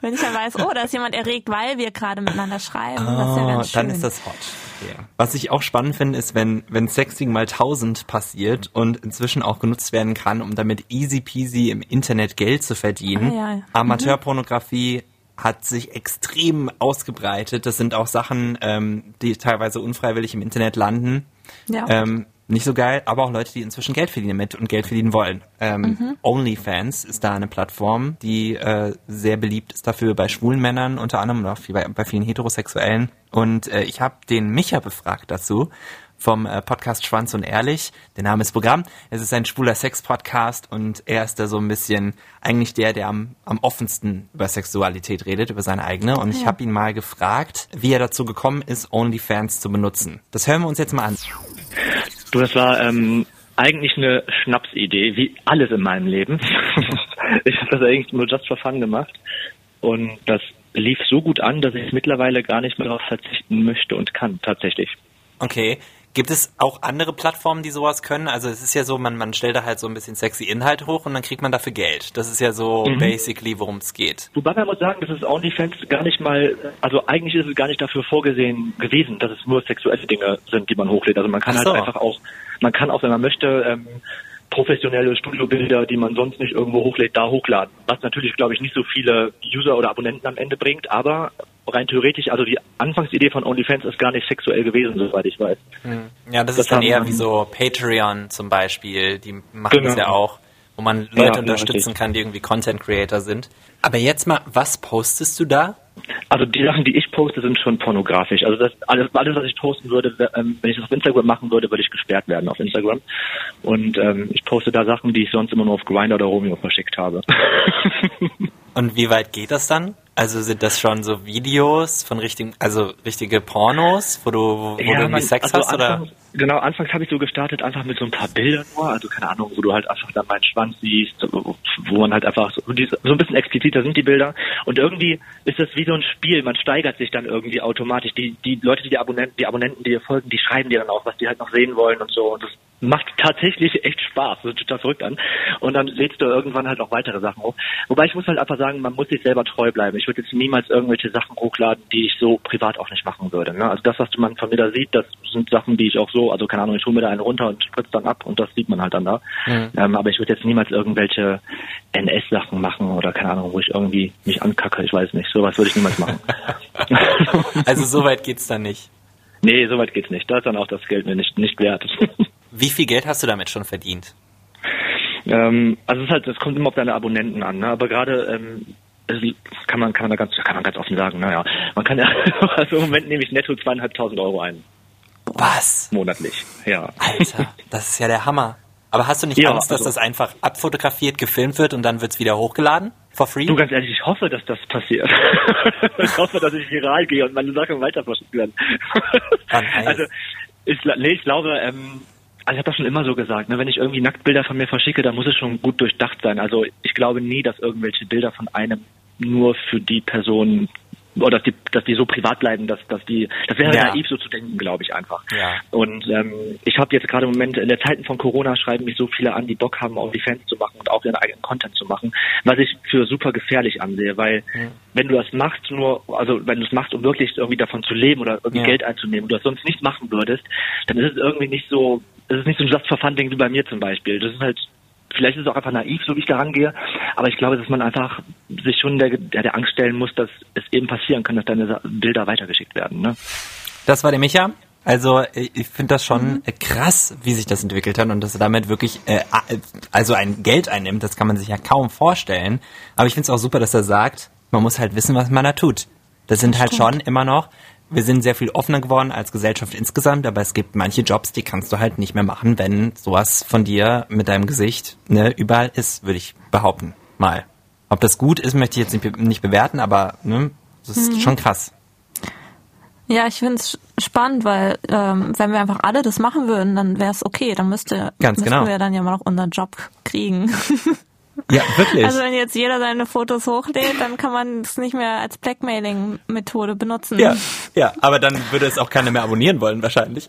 wenn ich dann weiß, oh, da ist jemand erregt, weil wir gerade miteinander schreiben, das ist ja Oh, ganz schön. dann ist das hot. Okay. Was ich auch spannend finde, ist, wenn, wenn Sexting mal 1000 passiert und inzwischen auch genutzt werden kann, um damit easy peasy im Internet Geld zu verdienen. Ah, ja. Amateurpornografie hat sich extrem ausgebreitet. Das sind auch Sachen, ähm, die teilweise unfreiwillig im Internet landen. Ja. Ähm, nicht so geil, aber auch Leute, die inzwischen Geld verdienen mit und Geld verdienen wollen. Ähm, Mhm. OnlyFans ist da eine Plattform, die äh, sehr beliebt ist dafür bei schwulen Männern unter anderem und auch bei, bei vielen Heterosexuellen. Und äh, ich habe den Micha befragt dazu vom äh, Podcast Schwanz und Ehrlich. Der Name ist Programm. Es ist ein schwuler Sex-Podcast und er ist da so ein bisschen eigentlich der, der am, am offensten über Sexualität redet, über seine eigene. Und ich habe ihn mal gefragt, wie er dazu gekommen ist, OnlyFans zu benutzen. Das hören wir uns jetzt mal an. Du, das war ähm, eigentlich eine Schnapsidee, wie alles in meinem Leben. ich habe das eigentlich nur just for fun gemacht. Und das lief so gut an, dass ich mittlerweile gar nicht mehr darauf verzichten möchte und kann, tatsächlich. Okay. Gibt es auch andere Plattformen, die sowas können? Also es ist ja so, man, man stellt da halt so ein bisschen sexy Inhalt hoch und dann kriegt man dafür Geld. Das ist ja so Mhm. basically, worum es geht. Wobei man muss sagen, dass es OnlyFans gar nicht mal, also eigentlich ist es gar nicht dafür vorgesehen gewesen, dass es nur sexuelle Dinge sind, die man hochlädt. Also man kann Ach so. halt einfach auch, man kann auch, wenn man möchte, ähm, professionelle Studiobilder, die man sonst nicht irgendwo hochlädt, da hochladen. Was natürlich, glaube ich, nicht so viele User oder Abonnenten am Ende bringt, aber rein theoretisch, also die Anfangsidee von OnlyFans ist gar nicht sexuell gewesen, soweit ich weiß. Ja, das, Das ist dann eher wie so Patreon zum Beispiel. Die machen das Genau. ja auch, wo man Leute ja, unterstützen kann, die irgendwie Content Creator sind. Aber jetzt mal, was postest du da? Also die Sachen, die ich poste, sind schon pornografisch. Also das alles, alles was ich posten würde, ähm, wenn ich das auf Instagram machen würde, würde ich gesperrt werden auf Instagram. Und ähm, ich poste da Sachen, die ich sonst immer nur auf Grindr oder Romeo verschickt habe. Und wie weit geht das dann? Also sind das schon so Videos von richtigen, also richtige Pornos, wo du, wo, wo du irgendwie Sex also hast oder? Anfangs, genau, anfangs habe ich so gestartet, einfach mit so ein paar Bildern nur, also keine Ahnung, wo du halt einfach dann meinen Schwanz siehst, wo man halt einfach so, so ein bisschen expliziter sind die Bilder. Und irgendwie ist das wie so ein Spiel, man steigert sich dann irgendwie automatisch. Die, die Leute, die, die Abonnenten, die Abonnenten, die dir folgen, die schreiben dir dann auch, was die halt noch sehen wollen und so. Und das macht tatsächlich echt Spaß, das total verrückt an. Und dann lädst du irgendwann halt auch weitere Sachen hoch. Wobei ich muss halt einfach sagen, man muss sich selber treu bleiben. Ich würde jetzt niemals irgendwelche Sachen hochladen, die ich so privat auch nicht machen würde. Ne? Also das, was man von mir da sieht, das sind Sachen, die ich auch so, also keine Ahnung, ich hole mir da einen runter und spritze dann ab und das sieht man halt dann da. Ähm, aber ich würde jetzt niemals irgendwelche NS-Sachen machen oder keine Ahnung, wo ich irgendwie mich ankacke, ich weiß nicht. Sowas würde ich niemals machen. Also so weit geht's dann nicht. nee, soweit geht's nicht. Da ist dann auch das Geld mir nicht, nicht wert. Wie viel Geld hast du damit schon verdient? Ähm, also es ist halt, das kommt immer auf deine Abonnenten an, ne? Aber gerade ähm, es kann man kann man da ganz kann man ganz offen sagen, naja, man kann ja also im Moment nehme ich netto zweieinhalbtausend Euro ein Was? monatlich, ja. Alter, das ist ja der Hammer. Aber hast du nicht Ja, Angst, dass also- das einfach abfotografiert, gefilmt wird und dann wird's wieder hochgeladen? For free? Du ganz ehrlich, ich hoffe, dass das passiert. ich hoffe, dass ich viral gehe und meine Sachen weiter verschickt werden. Also ich, nee, ich glaube, ähm, also ich habe das schon immer so gesagt, ne, wenn ich irgendwie Nacktbilder von mir verschicke, dann muss es schon gut durchdacht sein. Also ich glaube nie, dass irgendwelche Bilder von einem nur für die Person oder dass die, dass die so privat bleiben, dass, dass die, das wäre Ja. naiv so zu denken, glaube ich einfach. Ja. Und ähm, ich habe jetzt gerade im Moment, in der Zeiten von Corona schreiben mich so viele an, die Bock haben, auch die Fans zu machen und auch ihren eigenen Content zu machen, was ich für super gefährlich ansehe, weil wenn du das machst, nur, also wenn du es machst, um wirklich irgendwie davon zu leben oder irgendwie Ja. Geld einzunehmen und du das sonst nicht machen würdest, dann ist es irgendwie nicht so, es ist nicht so ein Just for Fun Ding wie bei mir zum Beispiel. Das ist halt Vielleicht ist es auch einfach naiv, so wie ich da rangehe, aber ich glaube, dass man einfach sich schon der, der, der Angst stellen muss, dass es eben passieren kann, dass deine Bilder weitergeschickt werden. Ne? Das war der Micha. Also ich finde das schon mhm. krass, wie sich das entwickelt hat und dass er damit wirklich äh, also ein Geld einnimmt, das kann man sich ja kaum vorstellen. Aber ich finde es auch super, dass er sagt, man muss halt wissen, was man da tut. Das sind halt schon immer noch, wir sind sehr viel offener geworden als Gesellschaft insgesamt, aber es gibt manche Jobs, die kannst du halt nicht mehr machen, wenn sowas von dir mit deinem Gesicht ne, überall ist, würde ich behaupten. Mal. Ob das gut ist, möchte ich jetzt nicht, nicht bewerten, aber ne, das ist mhm. schon krass. Ja, ich finde es spannend, weil ähm, wenn wir einfach alle das machen würden, dann wäre es okay. Dann müsste Ganz müssten genau. wir dann ja mal noch unseren Job kriegen. Ja, wirklich. Also wenn jetzt jeder seine Fotos hochlädt, dann kann man es nicht mehr als Blackmailing-Methode benutzen. Ja, ja, aber dann würde es auch keiner mehr abonnieren wollen wahrscheinlich.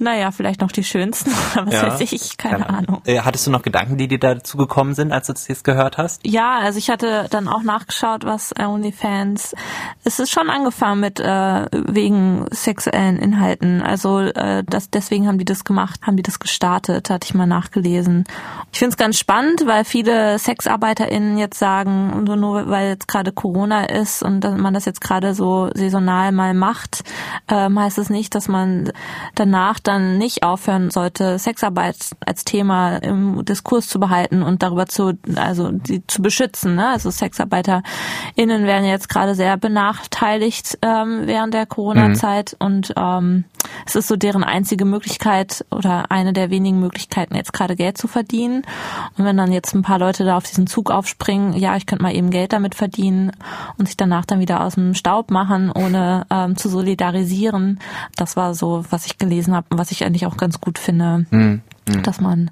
Naja, vielleicht noch die schönsten, aber ja, weiß ich, keine, keine Ahnung. Äh, hattest du noch Gedanken, die dir dazu gekommen sind, als du das jetzt gehört hast? Ja, also ich hatte dann auch nachgeschaut, was OnlyFans. Es ist schon angefangen mit äh, wegen sexuellen Inhalten. Also äh, das deswegen haben die das gemacht, haben die das gestartet, hatte ich mal nachgelesen. Ich finde es ganz spannend, weil viele SexarbeiterInnen jetzt sagen, nur, nur weil jetzt gerade Corona ist und man das jetzt gerade so saisonal mal macht, ähm, heißt es nicht, dass man danach dann nicht aufhören sollte, Sexarbeit als Thema im Diskurs zu behalten und darüber zu, also die zu beschützen. Ne? Also SexarbeiterInnen werden jetzt gerade sehr benachteiligt ähm, während der Corona-Zeit mhm. und ähm, es ist so deren einzige Möglichkeit oder eine der wenigen Möglichkeiten, jetzt gerade Geld zu verdienen. Und wenn dann jetzt ein paar Leute da auf diesen Zug aufspringen, ja, ich könnte mal eben Geld damit verdienen und sich danach dann wieder aus dem Staub machen, ohne ähm, zu solidarisieren. Das war so, was ich gelesen habe was ich eigentlich auch ganz gut finde, mhm. dass man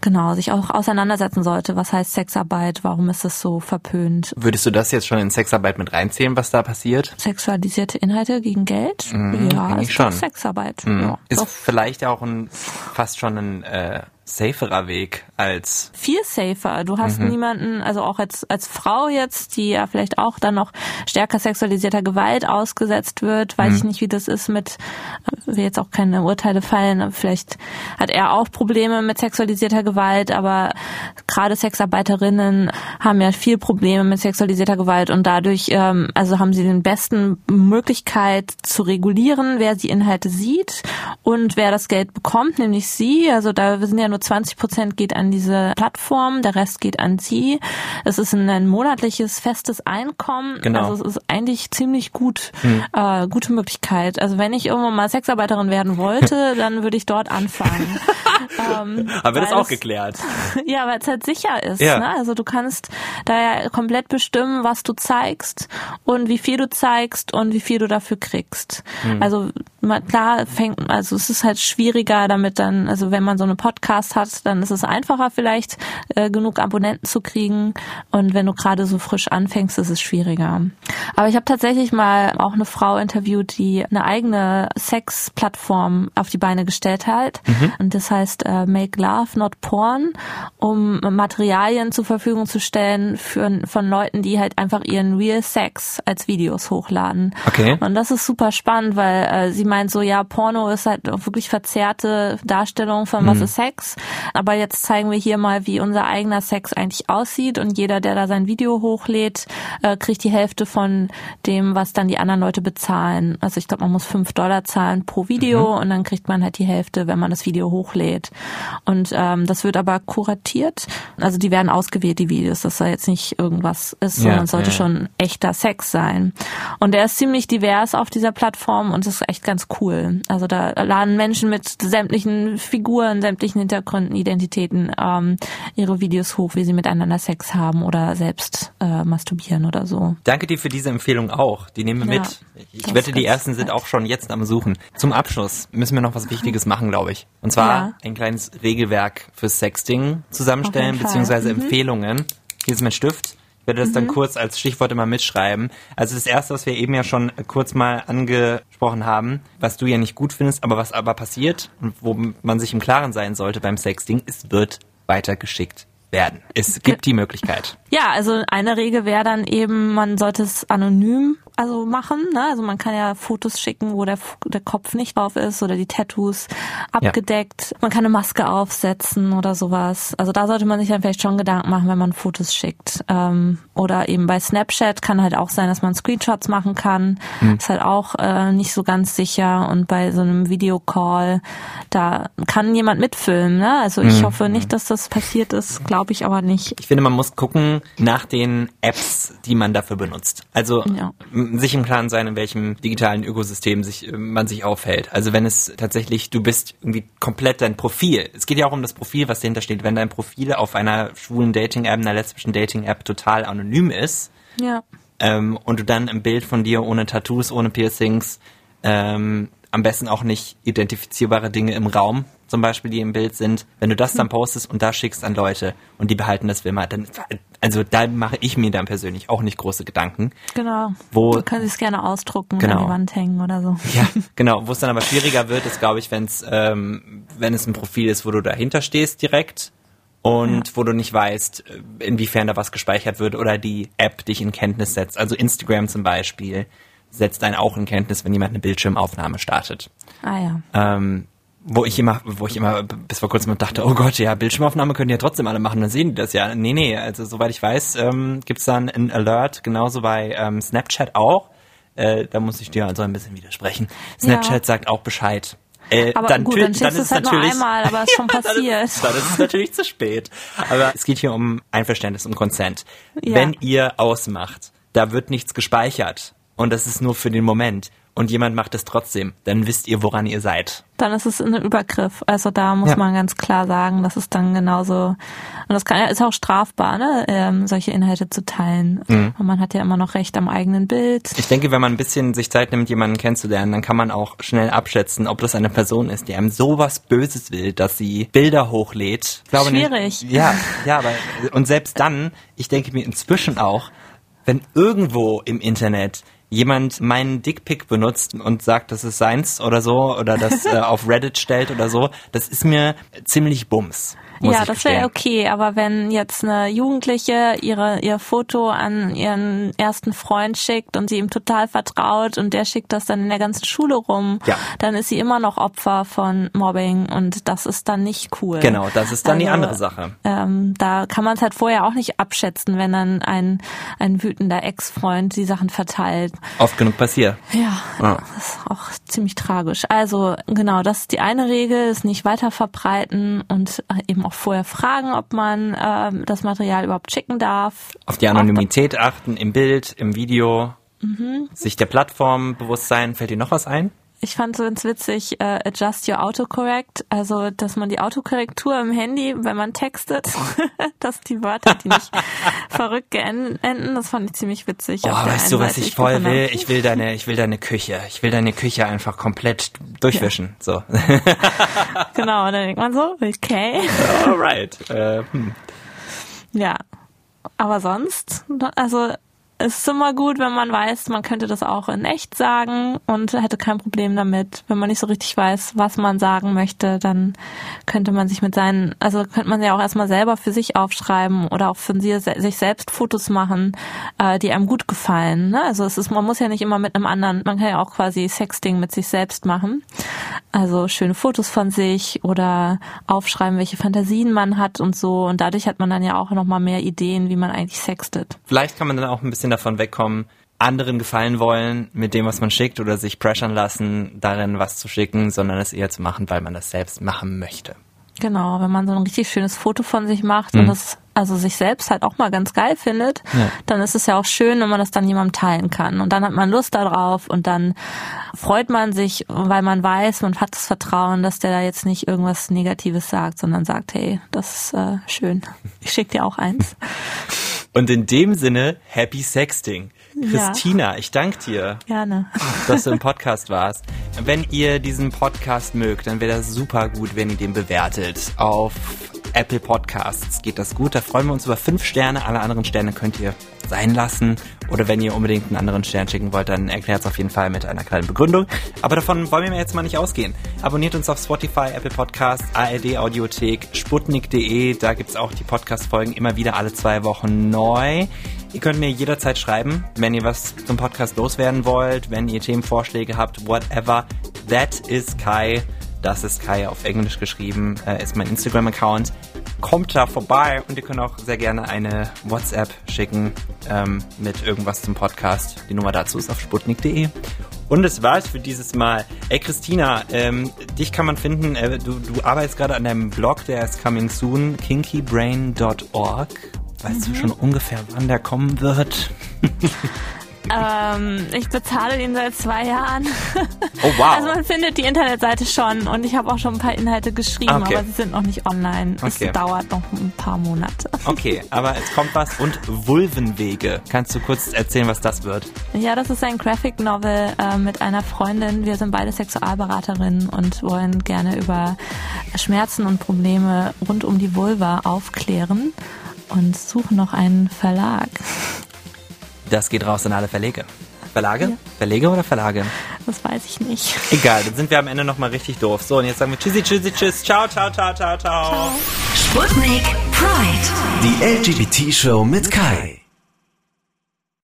genau sich auch auseinandersetzen sollte. Was heißt Sexarbeit? Warum ist es so verpönt? Würdest du das jetzt schon in Sexarbeit mit reinzählen, was da passiert? Sexualisierte Inhalte gegen Geld? Mhm, ja, ist schon. Sexarbeit. Mhm. Ja, ist doch. vielleicht auch ein fast schon ein äh, saferer Weg als viel safer. Du hast mhm. niemanden, also auch als als Frau jetzt, die ja vielleicht auch dann noch stärker sexualisierter Gewalt ausgesetzt wird, weiß mhm. ich nicht, wie das ist mit will jetzt auch keine Urteile fallen, aber vielleicht hat er auch Probleme mit sexualisierter Gewalt, aber gerade Sexarbeiterinnen haben ja viel Probleme mit sexualisierter Gewalt und dadurch ähm, also haben sie den besten Möglichkeit zu regulieren, wer die Inhalte sieht und wer das Geld bekommt, nämlich sie. Also da sind ja nur 20 Prozent geht an diese Plattform, der Rest geht an sie. Es ist ein, monatliches festes Einkommen. Genau. Also es ist eigentlich ziemlich gut, hm. äh, gute Möglichkeit. Also wenn ich irgendwann mal Sexarbeiterin werden wollte, dann würde ich dort anfangen. ähm, Haben wir das auch es, geklärt? Ja, weil es halt sicher ist. Ja. Ne? Also du kannst da ja komplett bestimmen, was du zeigst und wie viel du zeigst und wie viel du dafür kriegst. Hm. Also klar fängt, also es ist halt schwieriger damit dann, also wenn man so eine Podcast hat, dann ist es einfacher vielleicht äh, genug Abonnenten zu kriegen und wenn du gerade so frisch anfängst, ist es schwieriger. Aber ich habe tatsächlich mal auch eine Frau interviewt, die eine eigene Sex-Plattform auf die Beine gestellt hat mhm. und das heißt äh, Make Love Not Porn, um Materialien zur Verfügung zu stellen für von Leuten, die halt einfach ihren Real Sex als Videos hochladen. Okay. Und das ist super spannend, weil äh, sie meint so, ja, Porno ist halt wirklich verzerrte Darstellung von mhm. was ist Sex. Aber jetzt zeigen wir hier mal, wie unser eigener Sex eigentlich aussieht und jeder, der da sein Video hochlädt, äh, kriegt die Hälfte von dem, was dann die anderen Leute bezahlen. Also ich glaube, man muss fünf Dollar zahlen pro Video mhm. und dann kriegt man halt die Hälfte, wenn man das Video hochlädt. Und ähm, das wird aber kuratiert. Also die werden ausgewählt, die Videos, dass da jetzt nicht irgendwas ist, sondern sollte ja. schon echter Sex sein. Und der ist ziemlich divers auf dieser Plattform und ist echt ganz cool. Also da laden Menschen mit sämtlichen Figuren, sämtlichen Hintergründen, Identitäten ähm, ihre Videos hoch, wie sie miteinander Sex haben oder selbst äh, masturbieren oder so. Danke dir für diese Empfehlung auch. Die nehmen wir ja, mit. Ich wette, die ersten sind auch schon jetzt am Suchen. Zum Abschluss müssen wir noch was Wichtiges machen, glaube ich. Und zwar ja. ein kleines Regelwerk fürs Sexting zusammenstellen, beziehungsweise mhm. Empfehlungen. Hier ist mein Stift werde das mhm. dann kurz als Stichwort immer mitschreiben. Also das erste, was wir eben ja schon kurz mal angesprochen haben, was du ja nicht gut findest, aber was aber passiert und wo man sich im Klaren sein sollte beim Sexting, es wird weitergeschickt werden. Es gibt die Möglichkeit. Ja, also eine Regel wäre dann eben, man sollte es anonym also machen. Ne? Also man kann ja Fotos schicken, wo der, der Kopf nicht drauf ist oder die Tattoos abgedeckt. Man kann eine Maske aufsetzen oder sowas. Also da sollte man sich dann vielleicht schon Gedanken machen, wenn man Fotos schickt. Ähm, oder eben bei Snapchat kann halt auch sein, dass man Screenshots machen kann. Mhm. Ist halt auch äh, nicht so ganz sicher. Und bei so einem Videocall, da kann jemand mitfilmen. Ne? Also ich mhm. hoffe nicht, dass das passiert ist, glaube ich aber nicht. Ich finde, man muss gucken nach den Apps, die man dafür benutzt. Also ja. Sich im Klaren sein, in welchem digitalen Ökosystem sich, äh, man sich aufhält. Also wenn es tatsächlich, du bist irgendwie komplett dein Profil. Es geht ja auch um das Profil, was dahinter steht. Wenn dein Profil auf einer schwulen Dating-App, einer lesbischen Dating-App total anonym ist ja. ähm, und du dann ein Bild von dir ohne Tattoos, ohne Piercings, ähm, am besten auch nicht identifizierbare Dinge im Raum, zum Beispiel, die im Bild sind, wenn du das dann hm. postest und da schickst an Leute und die behalten das für immer, dann, also da mache ich mir dann persönlich auch nicht große Gedanken. Genau. Wo, du kannst es gerne ausdrucken, genau. an die Wand hängen oder so. Ja, genau. Wo es dann aber schwieriger wird, ist, glaube ich, wenn es, ähm, wenn es ein Profil ist, wo du dahinter stehst direkt und ja. wo du nicht weißt, inwiefern da was gespeichert wird oder die App dich in Kenntnis setzt. Also Instagram zum Beispiel setzt einen auch in Kenntnis, wenn jemand eine Bildschirmaufnahme startet. Ah ja. Ähm, wo ich immer, wo ich immer bis vor kurzem dachte, oh Gott, ja, Bildschirmaufnahme können ja trotzdem alle machen, dann sehen die das ja. Nee, nee, also soweit ich weiß, ähm, gibt dann ein Alert, genauso bei ähm, Snapchat auch. Äh, da muss ich dir also ein bisschen widersprechen. Snapchat ja. sagt auch Bescheid. Äh, aber dann, gut, dann dann ist es halt nur einmal, aber es ist schon passiert. dann, ist, dann ist es natürlich zu spät. Aber es geht hier um Einverständnis und Consent. Ja. Wenn ihr ausmacht, da wird nichts gespeichert und das ist nur für den Moment und jemand macht es trotzdem, dann wisst ihr, woran ihr seid. Dann ist es ein Übergriff. Also da muss ja. man ganz klar sagen, das ist dann genauso, und das kann, ist auch strafbar, ne, ähm, solche Inhalte zu teilen. Mhm. Und man hat ja immer noch Recht am eigenen Bild. Ich denke, wenn man ein bisschen sich Zeit nimmt, jemanden kennenzulernen, dann kann man auch schnell abschätzen, ob das eine Person ist, die einem sowas Böses will, dass sie Bilder hochlädt. Ich glaube Schwierig. Nicht, ja, ja, aber, und selbst dann, ich denke mir inzwischen auch, wenn irgendwo im Internet jemand meinen Dickpick benutzt und sagt, das ist seins oder so oder das äh, auf Reddit stellt oder so, das ist mir ziemlich bums ja, das wäre okay, aber wenn jetzt eine Jugendliche ihre ihr Foto an ihren ersten Freund schickt und sie ihm total vertraut und der schickt das dann in der ganzen Schule rum, ja. dann ist sie immer noch Opfer von Mobbing und das ist dann nicht cool. Genau, das ist dann also, die andere Sache. Ähm, da kann man es halt vorher auch nicht abschätzen, wenn dann ein ein wütender Ex-Freund die Sachen verteilt. Oft genug passiert. Ja, ah. das ist auch ziemlich tragisch. Also genau, das ist die eine Regel, ist nicht weiter verbreiten und eben auch vorher fragen, ob man äh, das Material überhaupt schicken darf. Auf die Anonymität achten im Bild, im Video. Mhm. Sich der Plattform bewusst sein. Fällt dir noch was ein? Ich fand so ganz witzig, äh, adjust your autocorrect, also dass man die Autokorrektur im Handy, wenn man textet, dass die Wörter, die nicht verrückt enden, das fand ich ziemlich witzig. Oh, weißt du, was ich voll will? Ich will deine, ich will deine Küche. Ich will deine Küche einfach komplett durchwischen. Ja. So. genau, dann denkt man so, okay. Alright. Äh, hm. Ja. Aber sonst, also es ist immer gut, wenn man weiß, man könnte das auch in echt sagen und hätte kein Problem damit. Wenn man nicht so richtig weiß, was man sagen möchte, dann könnte man sich mit seinen, also könnte man ja auch erstmal selber für sich aufschreiben oder auch für sich selbst Fotos machen, äh, die einem gut gefallen. Ne? Also es ist, man muss ja nicht immer mit einem anderen, man kann ja auch quasi Sexting mit sich selbst machen. Also schöne Fotos von sich oder aufschreiben, welche Fantasien man hat und so. Und dadurch hat man dann ja auch nochmal mehr Ideen, wie man eigentlich sextet. Vielleicht kann man dann auch ein bisschen bisschen davon wegkommen, anderen gefallen wollen mit dem, was man schickt oder sich pressern lassen, darin was zu schicken, sondern es eher zu machen, weil man das selbst machen möchte. Genau, wenn man so ein richtig schönes Foto von sich macht mhm. und das also sich selbst halt auch mal ganz geil findet, ja. dann ist es ja auch schön, wenn man das dann jemandem teilen kann. Und dann hat man Lust darauf und dann freut man sich, weil man weiß, man hat das Vertrauen, dass der da jetzt nicht irgendwas Negatives sagt, sondern sagt, hey, das ist äh, schön. Ich schick dir auch eins. Und in dem Sinne, Happy Sexting. Christina, ja. ich danke dir, Gerne. dass du im Podcast warst. Wenn ihr diesen Podcast mögt, dann wäre das super gut, wenn ihr den bewertet. Auf Apple Podcasts geht das gut. Da freuen wir uns über fünf Sterne. Alle anderen Sterne könnt ihr sein lassen. Oder wenn ihr unbedingt einen anderen Stern schicken wollt, dann erklärt es auf jeden Fall mit einer kleinen Begründung. Aber davon wollen wir jetzt mal nicht ausgehen. Abonniert uns auf Spotify, Apple Podcasts, ARD Audiothek, sputnik.de. Da gibt's auch die Podcast-Folgen immer wieder alle zwei Wochen neu. Ihr könnt mir jederzeit schreiben, wenn ihr was zum Podcast loswerden wollt, wenn ihr Themenvorschläge habt, whatever. That is Kai. Das ist Kai auf Englisch geschrieben, äh, ist mein Instagram-Account. Kommt da vorbei und ihr könnt auch sehr gerne eine WhatsApp schicken ähm, mit irgendwas zum Podcast. Die Nummer dazu ist auf sputnik.de. Und das war's für dieses Mal. Ey, Christina, ähm, dich kann man finden, äh, du, du arbeitest gerade an deinem Blog, der ist coming soon, kinkybrain.org. Weißt du schon ungefähr, wann der kommen wird? Ähm, ich bezahle ihn seit zwei Jahren. Oh, wow. Also man findet die Internetseite schon und ich habe auch schon ein paar Inhalte geschrieben, Okay. aber sie sind noch nicht online. Okay. Es dauert noch ein paar Monate. Okay, aber es kommt was. Und Vulvenwege. Kannst du kurz erzählen, was das wird? Ja, das ist ein Graphic Novel äh, mit einer Freundin. Wir sind beide Sexualberaterinnen und wollen gerne über Schmerzen und Probleme rund um die Vulva aufklären und suchen noch einen Verlag. Das geht raus an alle Verlege. Verlage? Verlege oder Verlage? Das weiß ich nicht. Egal, dann sind wir am Ende nochmal richtig doof. So, und jetzt sagen wir Tschüssi, Tschüssi, Tschüss. Ciao, ciao, ciao, ciao, ciao. Sputnik Pride. Die LGBT-Show mit Kai.